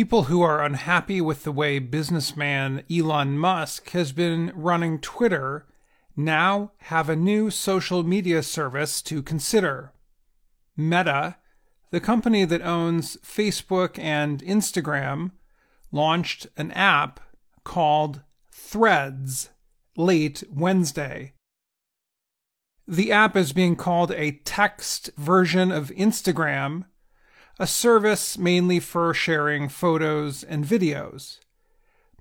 people who are unhappy with the way businessman Elon Musk has been running Twitter now have a new social media service to consider. Meta, the company that owns Facebook and Instagram, launched an app called Threads late Wednesday. The app is being called a text version of Instagram, a service mainly for sharing photos and videos.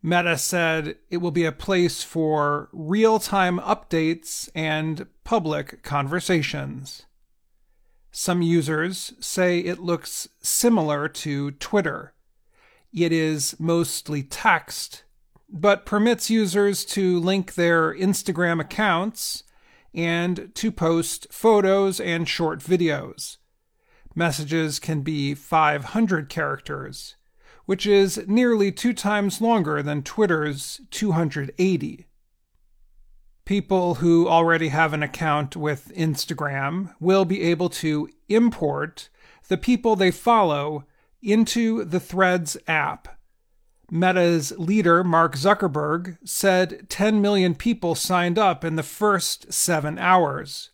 Meta said it will be a place for real time updates and public conversations. Some users say it looks similar to Twitter. It is mostly text, but permits users to link their Instagram accounts and to post photos and short videos. Messages can be 500 characters, which is nearly two times longer than Twitter's 280. People who already have an account with Instagram will be able to import the people they follow into the Threads app Meta's leader, Mark Zuckerberg, said 10 million people signed up in the first seven hours.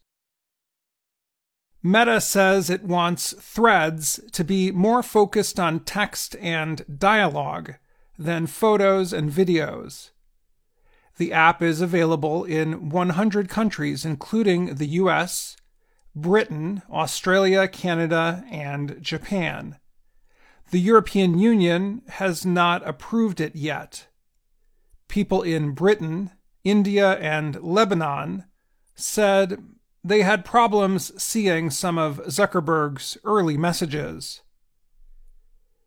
Meta says it wants threads to be more focused on text and dialogue than photos and videos. The app is available in 100 countries, including the US, Britain, Australia, Canada, and Japan. The European Union has not approved it yet. People in Britain, India, and Lebanon said they had problems seeing some of Zuckerberg's early messages.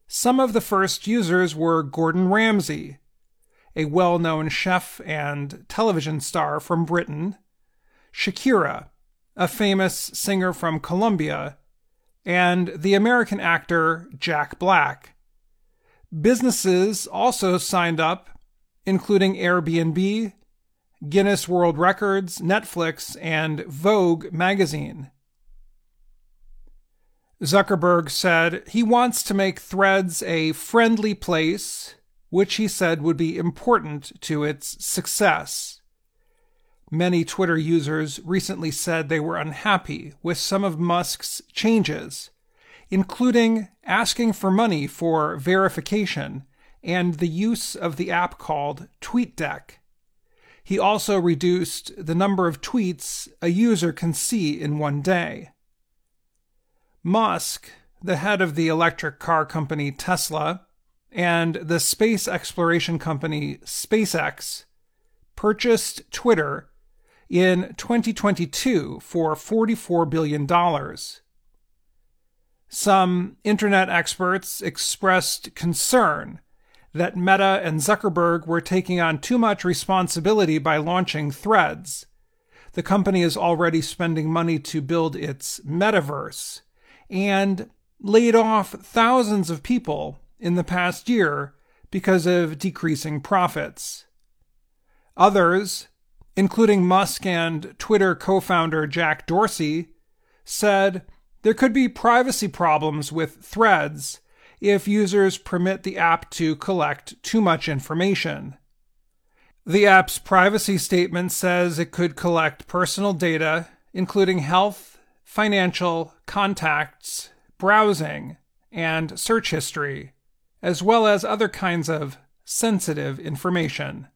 Some of the first users were Gordon Ramsay, a well known chef and television star from Britain, Shakira, a famous singer from Colombia, and the American actor Jack Black. Businesses also signed up, including Airbnb, Guinness World Records, Netflix, and Vogue magazine. Zuckerberg said he wants to make Threads a friendly place, which he said would be important to its success. Many Twitter users recently said they were unhappy with some of Musk's changes, including asking for money for verification and the use of the app called TweetDeck. He also reduced the number of tweets a user can see in one day. Musk, the head of the electric car company Tesla, and the space exploration company SpaceX, purchased Twitter in 2022 for $44 billion. Some internet experts expressed concern that Meta and Zuckerberg were taking on too much responsibility by launching Threads. The company is already spending money to build its metaverse and laid off thousands of people in the past year because of decreasing profits. Others, including Musk and Twitter co founder Jack Dorsey, said there could be privacy problems with threads if users permit the app to collect too much information. The app's privacy statement says it could collect personal data, including health, financial, contacts, browsing, and search history, as well as other kinds of sensitive information.